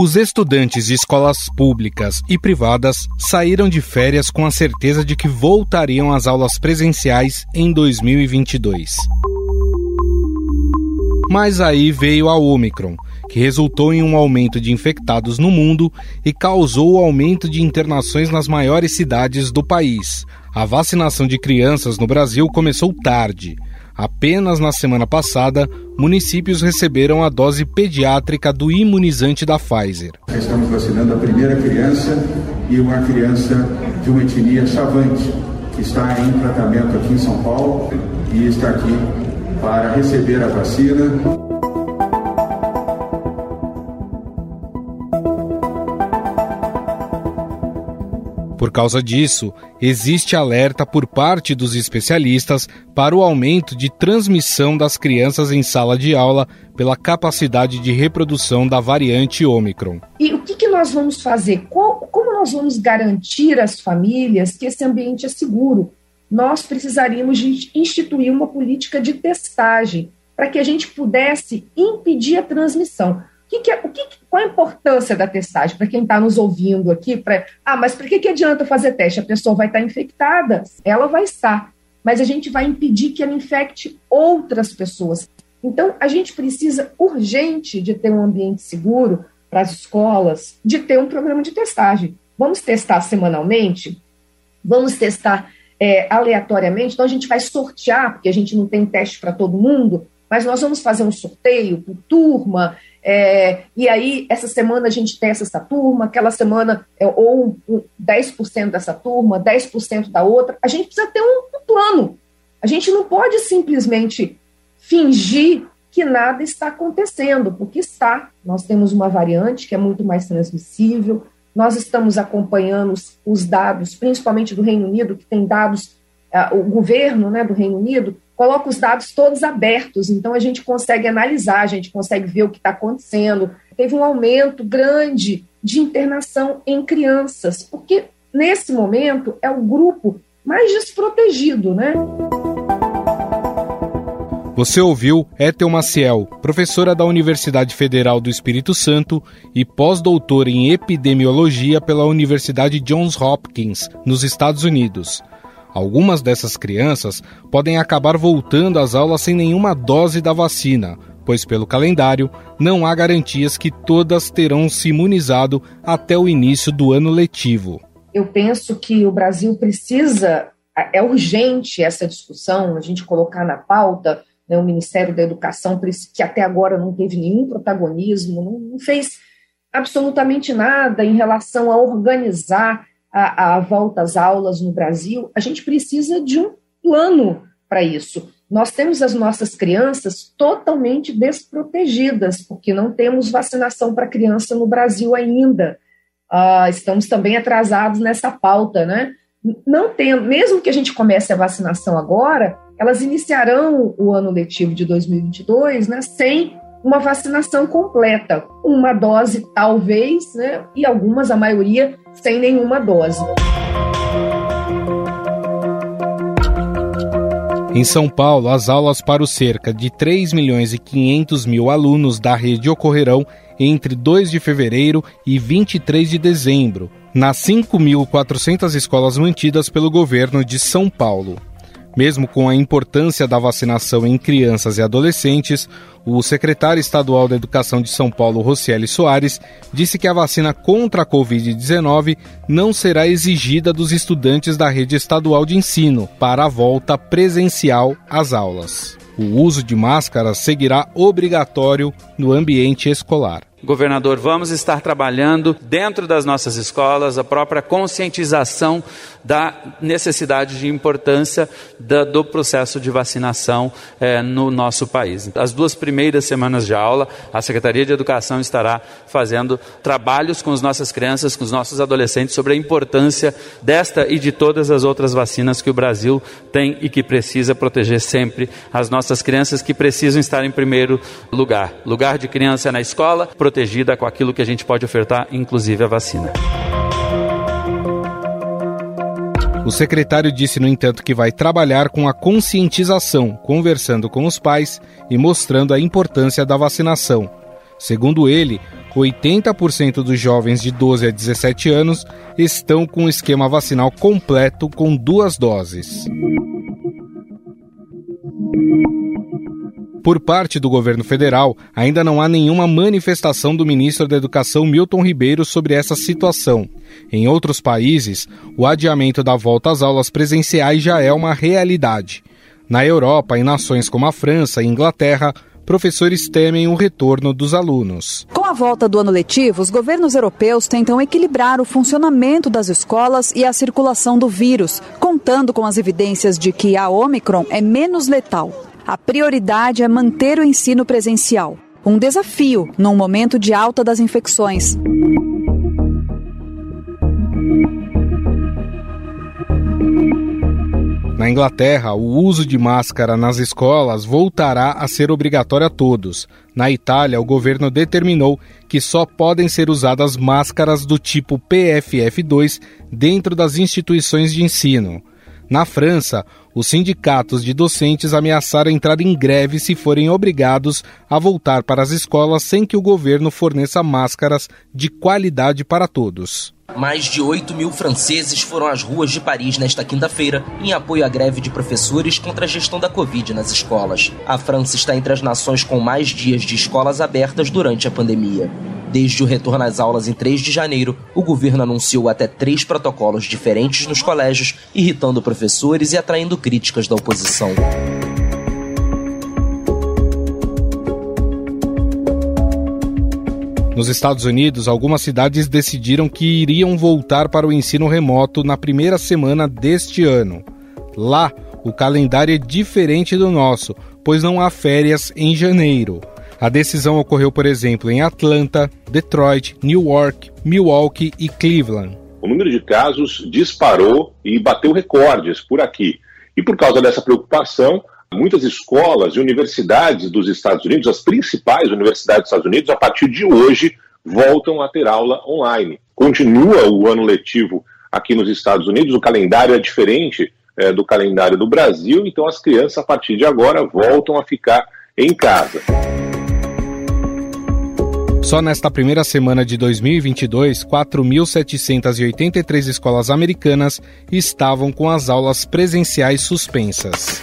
Os estudantes de escolas públicas e privadas saíram de férias com a certeza de que voltariam às aulas presenciais em 2022. Mas aí veio a Omicron, que resultou em um aumento de infectados no mundo e causou o aumento de internações nas maiores cidades do país. A vacinação de crianças no Brasil começou tarde. Apenas na semana passada, municípios receberam a dose pediátrica do imunizante da Pfizer. Estamos vacinando a primeira criança e uma criança de uma etnia chavante, que está em tratamento aqui em São Paulo e está aqui para receber a vacina. Por causa disso, existe alerta por parte dos especialistas para o aumento de transmissão das crianças em sala de aula pela capacidade de reprodução da variante Ômicron. E o que, que nós vamos fazer? como nós vamos garantir às famílias que esse ambiente é seguro? Nós precisaríamos de instituir uma política de testagem para que a gente pudesse impedir a transmissão que que é, o que, qual a importância da testagem para quem está nos ouvindo aqui? Pra, ah, mas para que, que adianta fazer teste? A pessoa vai estar tá infectada, ela vai estar, mas a gente vai impedir que ela infecte outras pessoas. Então, a gente precisa urgente de ter um ambiente seguro para as escolas, de ter um programa de testagem. Vamos testar semanalmente? Vamos testar é, aleatoriamente? Então, a gente vai sortear, porque a gente não tem teste para todo mundo, mas nós vamos fazer um sorteio por turma, é, e aí, essa semana a gente testa essa turma, aquela semana, é, ou um, 10% dessa turma, 10% da outra. A gente precisa ter um, um plano. A gente não pode simplesmente fingir que nada está acontecendo, porque está. Nós temos uma variante que é muito mais transmissível, nós estamos acompanhando os, os dados, principalmente do Reino Unido, que tem dados, uh, o governo né, do Reino Unido coloca os dados todos abertos, então a gente consegue analisar, a gente consegue ver o que está acontecendo. Teve um aumento grande de internação em crianças, porque nesse momento é o grupo mais desprotegido, né? Você ouviu Ethel Maciel, professora da Universidade Federal do Espírito Santo e pós-doutora em epidemiologia pela Universidade Johns Hopkins, nos Estados Unidos. Algumas dessas crianças podem acabar voltando às aulas sem nenhuma dose da vacina, pois, pelo calendário, não há garantias que todas terão se imunizado até o início do ano letivo. Eu penso que o Brasil precisa, é urgente essa discussão, a gente colocar na pauta né, o Ministério da Educação, que até agora não teve nenhum protagonismo, não fez absolutamente nada em relação a organizar a, a volta às aulas no Brasil, a gente precisa de um plano para isso. Nós temos as nossas crianças totalmente desprotegidas, porque não temos vacinação para criança no Brasil ainda. Uh, estamos também atrasados nessa pauta, né? Não tem, mesmo que a gente comece a vacinação agora, elas iniciarão o ano letivo de 2022 né, sem uma vacinação completa, uma dose talvez, né, e algumas, a maioria, sem nenhuma dose. Em São Paulo, as aulas para os cerca de 3 milhões e 500 mil alunos da rede ocorrerão entre 2 de fevereiro e 23 de dezembro, nas 5.400 escolas mantidas pelo governo de São Paulo. Mesmo com a importância da vacinação em crianças e adolescentes, o secretário estadual da Educação de São Paulo, Rocieli Soares, disse que a vacina contra a Covid-19 não será exigida dos estudantes da rede estadual de ensino para a volta presencial às aulas. O uso de máscaras seguirá obrigatório no ambiente escolar. Governador, vamos estar trabalhando dentro das nossas escolas a própria conscientização da necessidade de importância da, do processo de vacinação eh, no nosso país. As duas primeiras semanas de aula, a Secretaria de Educação estará fazendo trabalhos com as nossas crianças, com os nossos adolescentes sobre a importância desta e de todas as outras vacinas que o Brasil tem e que precisa proteger sempre as nossas crianças que precisam estar em primeiro lugar. Lugar de criança na escola, protegida com aquilo que a gente pode ofertar, inclusive a vacina. O secretário disse, no entanto, que vai trabalhar com a conscientização, conversando com os pais e mostrando a importância da vacinação. Segundo ele, 80% dos jovens de 12 a 17 anos estão com o esquema vacinal completo com duas doses. Por parte do governo federal, ainda não há nenhuma manifestação do ministro da Educação Milton Ribeiro sobre essa situação. Em outros países, o adiamento da volta às aulas presenciais já é uma realidade. Na Europa, em nações como a França e Inglaterra, professores temem o retorno dos alunos. Com a volta do ano letivo, os governos europeus tentam equilibrar o funcionamento das escolas e a circulação do vírus, contando com as evidências de que a Omicron é menos letal. A prioridade é manter o ensino presencial, um desafio num momento de alta das infecções. Na Inglaterra, o uso de máscara nas escolas voltará a ser obrigatório a todos. Na Itália, o governo determinou que só podem ser usadas máscaras do tipo PFF2 dentro das instituições de ensino. Na França, os sindicatos de docentes ameaçaram entrar em greve se forem obrigados a voltar para as escolas sem que o governo forneça máscaras de qualidade para todos. Mais de 8 mil franceses foram às ruas de Paris nesta quinta-feira em apoio à greve de professores contra a gestão da Covid nas escolas. A França está entre as nações com mais dias de escolas abertas durante a pandemia. Desde o retorno às aulas em 3 de janeiro, o governo anunciou até três protocolos diferentes nos colégios, irritando professores e atraindo críticas da oposição. Nos Estados Unidos, algumas cidades decidiram que iriam voltar para o ensino remoto na primeira semana deste ano. Lá, o calendário é diferente do nosso, pois não há férias em janeiro. A decisão ocorreu, por exemplo, em Atlanta, Detroit, Newark, Milwaukee e Cleveland. O número de casos disparou e bateu recordes por aqui. E por causa dessa preocupação, Muitas escolas e universidades dos Estados Unidos, as principais universidades dos Estados Unidos, a partir de hoje, voltam a ter aula online. Continua o ano letivo aqui nos Estados Unidos, o calendário é diferente é, do calendário do Brasil, então as crianças, a partir de agora, voltam a ficar em casa. Só nesta primeira semana de 2022, 4.783 escolas americanas estavam com as aulas presenciais suspensas.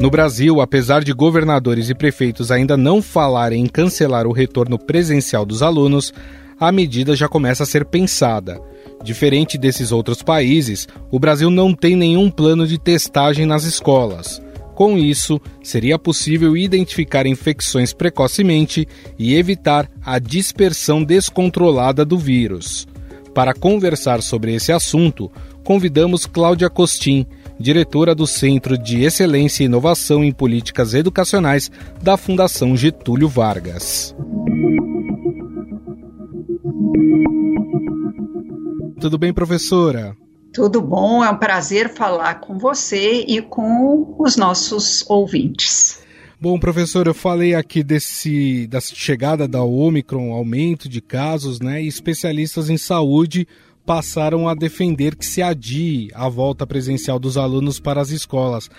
No Brasil, apesar de governadores e prefeitos ainda não falarem em cancelar o retorno presencial dos alunos, a medida já começa a ser pensada. Diferente desses outros países, o Brasil não tem nenhum plano de testagem nas escolas. Com isso, seria possível identificar infecções precocemente e evitar a dispersão descontrolada do vírus. Para conversar sobre esse assunto, convidamos Cláudia Costin, diretora do Centro de Excelência e Inovação em Políticas Educacionais da Fundação Getúlio Vargas. Tudo bem, professora? Tudo bom, é um prazer falar com você e com os nossos ouvintes. Bom, professor, eu falei aqui desse da chegada da Omicron, aumento de casos, né? E especialistas em saúde passaram a defender que se adie a volta presencial dos alunos para as escolas,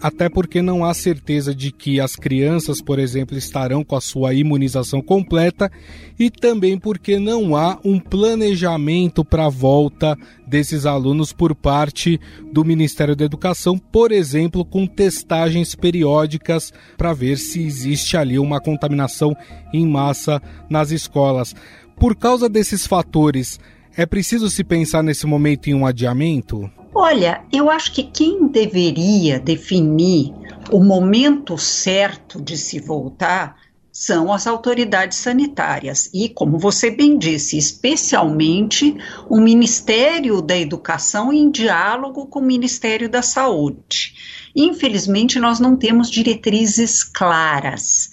até porque não há certeza de que as crianças, por exemplo, estarão com a sua imunização completa e também porque não há um planejamento para a volta desses alunos por parte do Ministério da Educação, por exemplo, com testagens periódicas para ver se existe ali uma contaminação em massa nas escolas. Por causa desses fatores, é preciso se pensar nesse momento em um adiamento? Olha, eu acho que quem deveria definir o momento certo de se voltar são as autoridades sanitárias e, como você bem disse, especialmente o Ministério da Educação em diálogo com o Ministério da Saúde. Infelizmente, nós não temos diretrizes claras.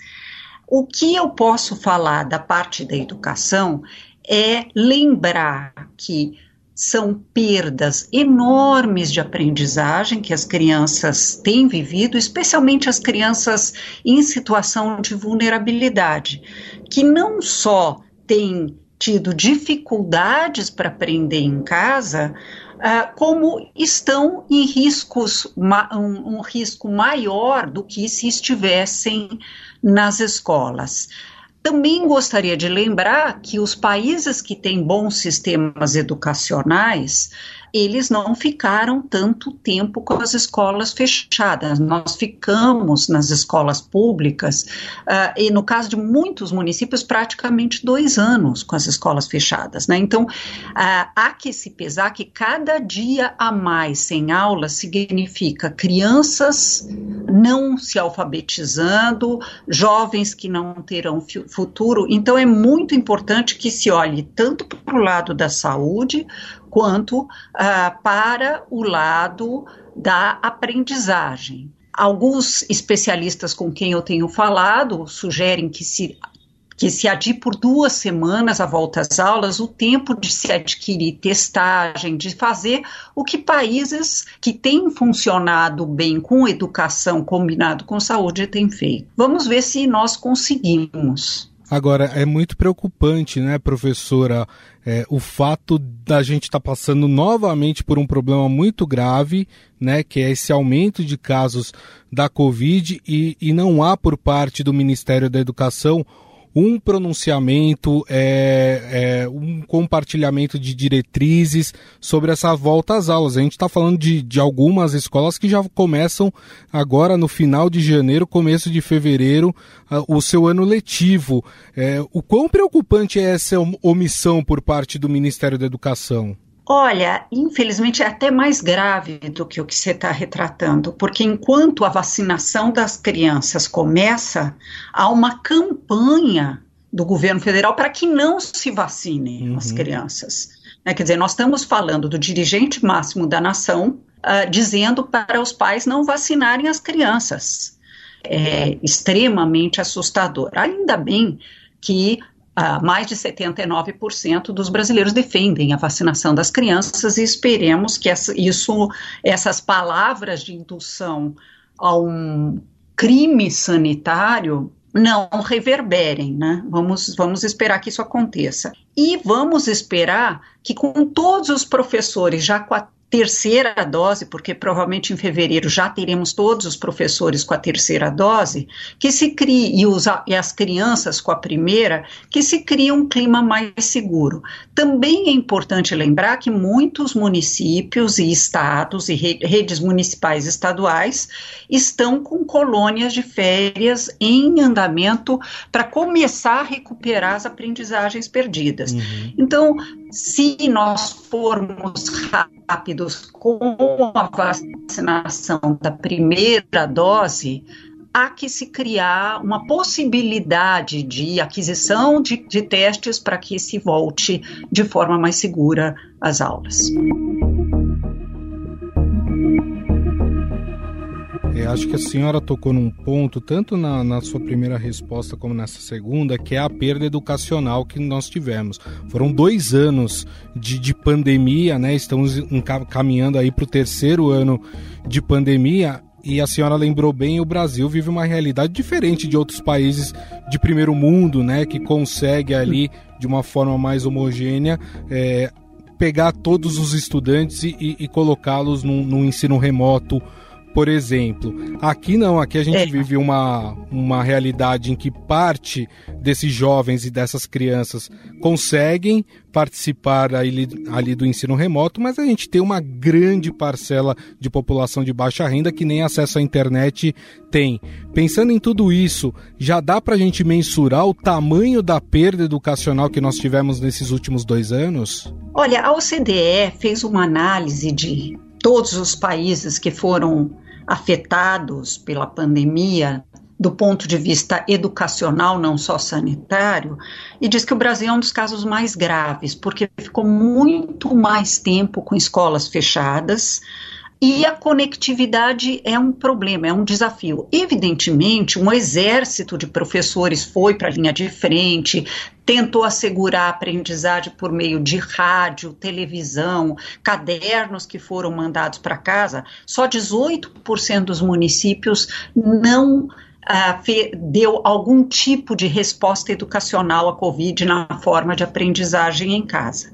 O que eu posso falar da parte da educação é lembrar que são perdas enormes de aprendizagem que as crianças têm vivido, especialmente as crianças em situação de vulnerabilidade, que não só têm tido dificuldades para aprender em casa, uh, como estão em riscos, um, um risco maior do que se estivessem nas escolas. Também gostaria de lembrar que os países que têm bons sistemas educacionais eles não ficaram tanto tempo com as escolas fechadas. Nós ficamos nas escolas públicas, uh, e no caso de muitos municípios, praticamente dois anos com as escolas fechadas. Né? Então, uh, há que se pesar que cada dia a mais sem aula significa crianças não se alfabetizando, jovens que não terão futuro. Então, é muito importante que se olhe tanto para o lado da saúde, quanto ah, para o lado da aprendizagem. Alguns especialistas com quem eu tenho falado sugerem que se que se adie por duas semanas a volta às aulas o tempo de se adquirir testagem, de fazer o que países que têm funcionado bem com educação combinado com saúde têm feito. Vamos ver se nós conseguimos. Agora, é muito preocupante, né, professora, é, o fato da gente estar tá passando novamente por um problema muito grave, né, que é esse aumento de casos da Covid e, e não há por parte do Ministério da Educação um pronunciamento, é, é, um compartilhamento de diretrizes sobre essa volta às aulas. A gente está falando de, de algumas escolas que já começam agora no final de janeiro, começo de fevereiro, o seu ano letivo. É, o quão preocupante é essa omissão por parte do Ministério da Educação? Olha, infelizmente é até mais grave do que o que você está retratando, porque enquanto a vacinação das crianças começa, há uma campanha do governo federal para que não se vacinem uhum. as crianças. Né? Quer dizer, nós estamos falando do dirigente máximo da nação uh, dizendo para os pais não vacinarem as crianças. É extremamente assustador. Ainda bem que Uh, mais de 79% dos brasileiros defendem a vacinação das crianças e esperemos que essa, isso, essas palavras de indução a um crime sanitário não reverberem, né? Vamos, vamos esperar que isso aconteça. E vamos esperar que com todos os professores já com a terceira dose, porque provavelmente em fevereiro já teremos todos os professores com a terceira dose, que se crie, e, os, e as crianças com a primeira, que se crie um clima mais seguro. Também é importante lembrar que muitos municípios e estados e redes municipais estaduais estão com colônias de férias em andamento para começar a recuperar as aprendizagens perdidas. Uhum. Então, se nós formos rápidos com a vacinação da primeira dose, há que se criar uma possibilidade de aquisição de, de testes para que se volte de forma mais segura às aulas. É, acho que a senhora tocou num ponto, tanto na, na, sua primeira resposta como nessa segunda, que é a perda educacional que nós tivemos. Foram dois anos de, de pandemia, né? Estamos caminhando aí para o terceiro ano de pandemia. E a senhora lembrou bem, o Brasil vive uma realidade diferente de outros países de primeiro mundo, né? Que consegue ali, de uma forma mais homogênea, é, pegar todos os estudantes e, e, colocá-los num, num ensino remoto por exemplo. Aqui não, aqui a gente é. vive uma, uma realidade em que parte desses jovens e dessas crianças conseguem participar ali, ali do ensino remoto, mas a gente tem uma grande parcela de população de baixa renda que nem acesso à internet tem. Pensando em tudo isso, já dá para a gente mensurar o tamanho da perda educacional que nós tivemos nesses últimos dois anos? Olha, a OCDE fez uma análise de todos os países que foram afetados pela pandemia do ponto de vista educacional, não só sanitário, e diz que o Brasil é um dos casos mais graves, porque ficou muito mais tempo com escolas fechadas, e a conectividade é um problema, é um desafio. Evidentemente, um exército de professores foi para a linha de frente, tentou assegurar a aprendizagem por meio de rádio, televisão, cadernos que foram mandados para casa. Só 18% dos municípios não Uh, deu algum tipo de resposta educacional à Covid na forma de aprendizagem em casa.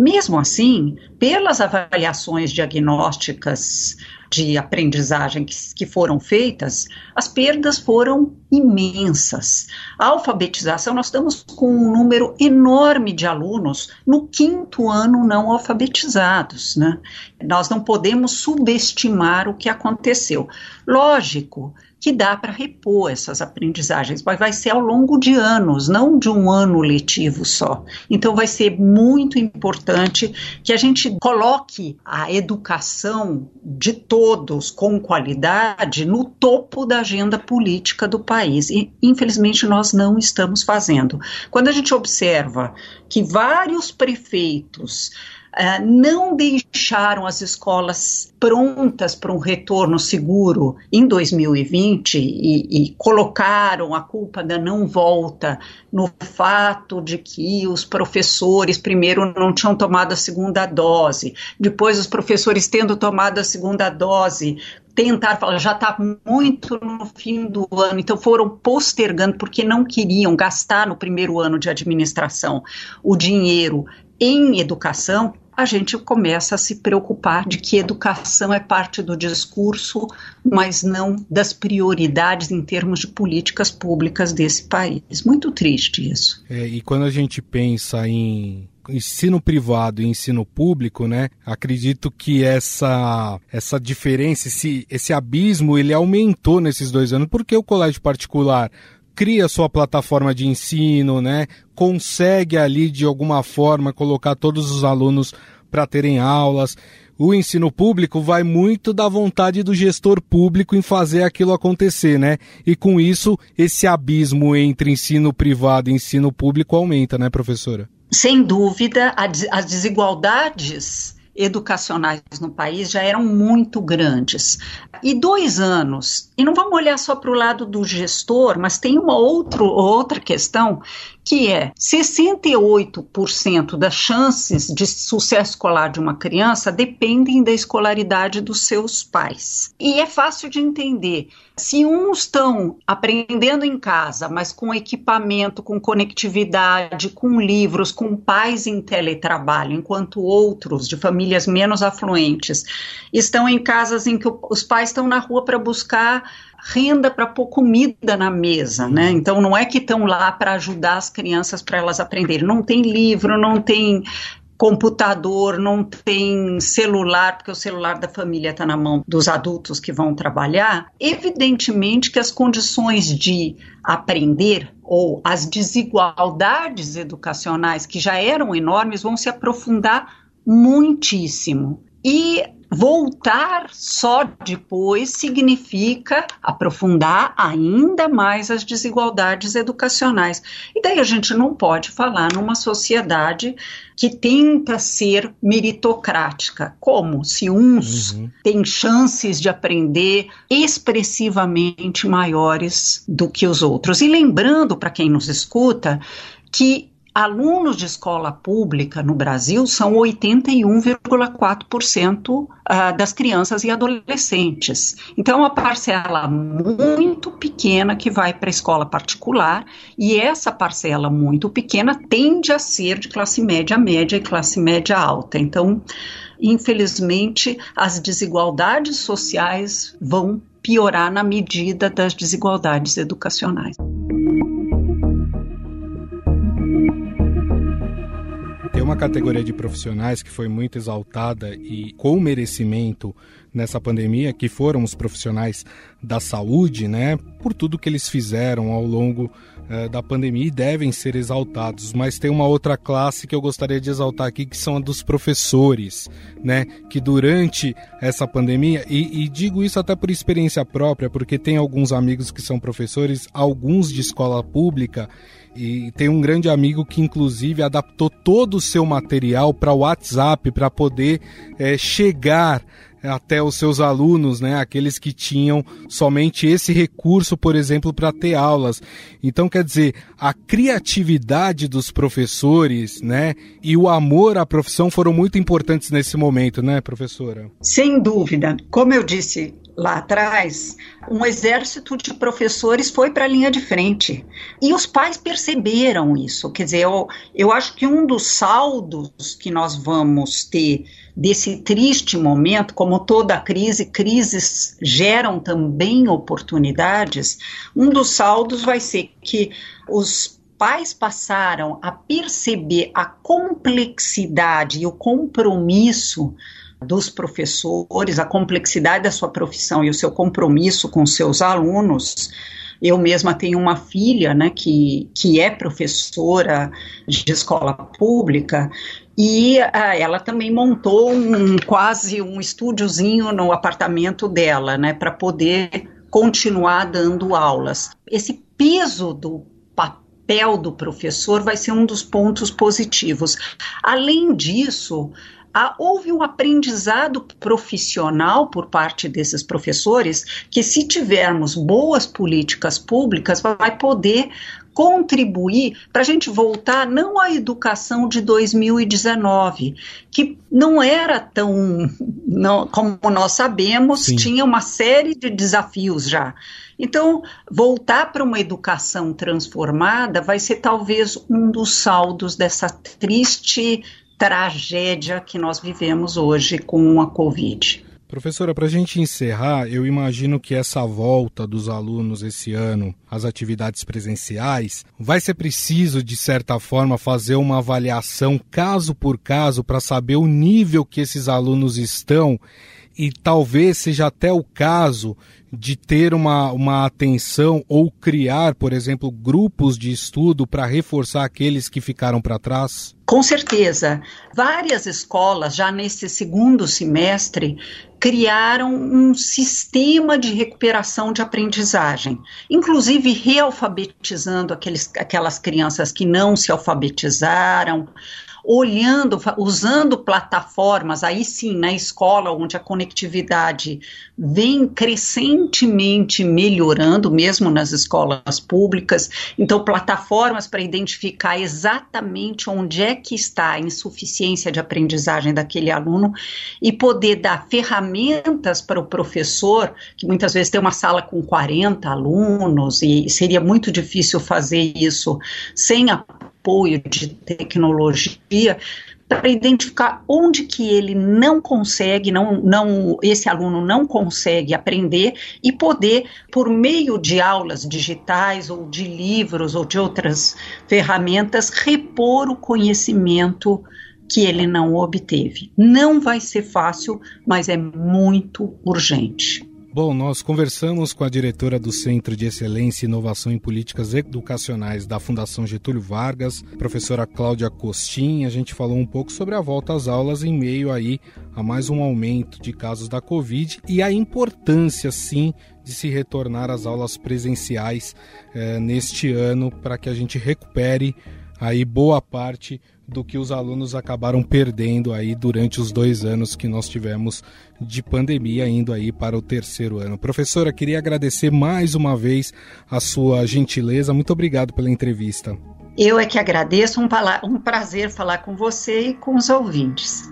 Mesmo assim, pelas avaliações diagnósticas de aprendizagem que, que foram feitas, as perdas foram imensas. A alfabetização, nós estamos com um número enorme de alunos no quinto ano não alfabetizados. Né? Nós não podemos subestimar o que aconteceu. Lógico que dá para repor essas aprendizagens, mas vai ser ao longo de anos, não de um ano letivo só. Então vai ser muito importante que a gente coloque a educação de todos com qualidade no topo da agenda política do país. E infelizmente nós não estamos fazendo. Quando a gente observa que vários prefeitos Uh, não deixaram as escolas prontas para um retorno seguro em 2020 e, e, colocaram a culpa da não volta no fato de que os professores, primeiro, não tinham tomado a segunda dose, depois, os professores tendo tomado a segunda dose, tentar falar, já está muito no fim do ano, então foram postergando porque não queriam gastar no primeiro ano de administração o dinheiro em educação, a gente começa a se preocupar de que educação é parte do discurso, mas não das prioridades em termos de políticas públicas desse país. Muito triste isso. É, e quando a gente pensa em ensino privado e ensino público, né? Acredito que essa essa diferença, esse, esse abismo, ele aumentou nesses dois anos, porque o colégio particular cria sua plataforma de ensino, né? Consegue ali de alguma forma colocar todos os alunos para terem aulas. O ensino público vai muito da vontade do gestor público em fazer aquilo acontecer, né? E com isso, esse abismo entre ensino privado e ensino público aumenta, né, professora? Sem dúvida, as desigualdades educacionais no país já eram muito grandes. E dois anos, e não vamos olhar só para o lado do gestor, mas tem uma outro, outra questão que é 68% das chances de sucesso escolar de uma criança dependem da escolaridade dos seus pais. E é fácil de entender. Se uns estão aprendendo em casa, mas com equipamento, com conectividade, com livros, com pais em teletrabalho, enquanto outros de famílias menos afluentes estão em casas em que os pais estão na rua para buscar renda para pôr comida na mesa, né? Então não é que estão lá para ajudar as crianças para elas aprenderem. Não tem livro, não tem computador, não tem celular, porque o celular da família está na mão dos adultos que vão trabalhar, evidentemente que as condições de aprender ou as desigualdades educacionais que já eram enormes vão se aprofundar muitíssimo. E Voltar só depois significa aprofundar ainda mais as desigualdades educacionais. E daí a gente não pode falar numa sociedade que tenta ser meritocrática. Como? Se uns uhum. têm chances de aprender expressivamente maiores do que os outros. E lembrando para quem nos escuta que alunos de escola pública no Brasil são 81,4% ah, das crianças e adolescentes. Então, é uma parcela muito pequena que vai para a escola particular, e essa parcela muito pequena tende a ser de classe média média e classe média alta. Então, infelizmente, as desigualdades sociais vão piorar na medida das desigualdades educacionais. Uma categoria de profissionais que foi muito exaltada e com merecimento nessa pandemia, que foram os profissionais da saúde, né? Por tudo que eles fizeram ao longo eh, da pandemia e devem ser exaltados. Mas tem uma outra classe que eu gostaria de exaltar aqui, que são a dos professores, né? Que durante essa pandemia, e, e digo isso até por experiência própria, porque tem alguns amigos que são professores, alguns de escola pública, e tem um grande amigo que, inclusive, adaptou todo o seu material para o WhatsApp para poder é, chegar até os seus alunos, né, aqueles que tinham somente esse recurso, por exemplo, para ter aulas. Então, quer dizer, a criatividade dos professores, né, e o amor à profissão foram muito importantes nesse momento, né, professora? Sem dúvida. Como eu disse lá atrás, um exército de professores foi para a linha de frente. E os pais perceberam isso. Quer dizer, eu, eu acho que um dos saldos que nós vamos ter desse triste momento, como toda crise, crises geram também oportunidades, um dos saldos vai ser que os pais passaram a perceber a complexidade e o compromisso dos professores, a complexidade da sua profissão e o seu compromisso com seus alunos. Eu mesma tenho uma filha, né, que, que é professora de escola pública e uh, ela também montou um quase um estúdiozinho no apartamento dela, né, para poder continuar dando aulas. Esse peso do papel do professor vai ser um dos pontos positivos. Além disso, ah, houve um aprendizado profissional por parte desses professores que, se tivermos boas políticas públicas, vai poder contribuir para a gente voltar não à educação de 2019, que não era tão, não, como nós sabemos, Sim. tinha uma série de desafios já. Então, voltar para uma educação transformada vai ser talvez um dos saldos dessa triste tragédia que nós vivemos hoje com a Covid. Professora, para a gente encerrar, eu imagino que essa volta dos alunos esse ano às atividades presenciais vai ser preciso, de certa forma, fazer uma avaliação caso por caso para saber o nível que esses alunos estão e talvez seja até o caso de ter uma, uma atenção ou criar, por exemplo, grupos de estudo para reforçar aqueles que ficaram para trás? Com certeza. Várias escolas, já nesse segundo semestre, criaram um sistema de recuperação de aprendizagem, inclusive realfabetizando aqueles, aquelas crianças que não se alfabetizaram, olhando, usando plataformas, aí sim, na escola, onde a conectividade vem crescentemente melhorando, mesmo nas escolas públicas. Então, plataformas para identificar exatamente onde é que está a insuficiência de aprendizagem daquele aluno e poder dar ferramentas para o professor, que muitas vezes tem uma sala com 40 alunos e seria muito difícil fazer isso sem apoio de tecnologia para identificar onde que ele não consegue, não, não, esse aluno não consegue aprender e poder, por meio de aulas digitais ou de livros ou de outras ferramentas, repor o conhecimento que ele não obteve. Não vai ser fácil, mas é muito urgente. Bom, nós conversamos com a diretora do Centro de Excelência e Inovação em Políticas Educacionais da Fundação Getúlio Vargas, professora Cláudia Costin. A gente falou um pouco sobre a volta às aulas em meio aí a mais um aumento de casos da Covid e a importância, sim, de se retornar às aulas presenciais eh, neste ano para que a gente recupere aí boa parte do que os alunos acabaram perdendo aí durante os dois anos que nós tivemos de pandemia, indo aí para o terceiro ano. Professora, queria agradecer mais uma vez a sua gentileza. Muito obrigado pela entrevista. Eu é que agradeço, um, um prazer falar com você e com os ouvintes.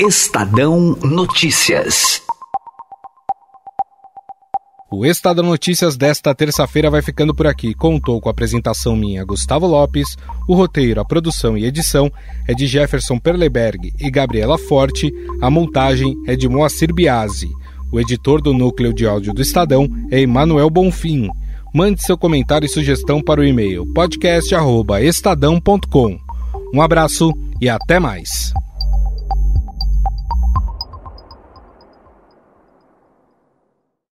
Estadão Notícias. O Estadão Notícias desta terça-feira vai ficando por aqui. Contou com a apresentação minha, Gustavo Lopes. O roteiro, a produção e edição é de Jefferson Perleberg e Gabriela Forte. A montagem é de Moacir Biasi. O editor do núcleo de áudio do Estadão é Emanuel Bonfim. Mande seu comentário e sugestão para o e-mail podcast@estadão.com. Um abraço e até mais.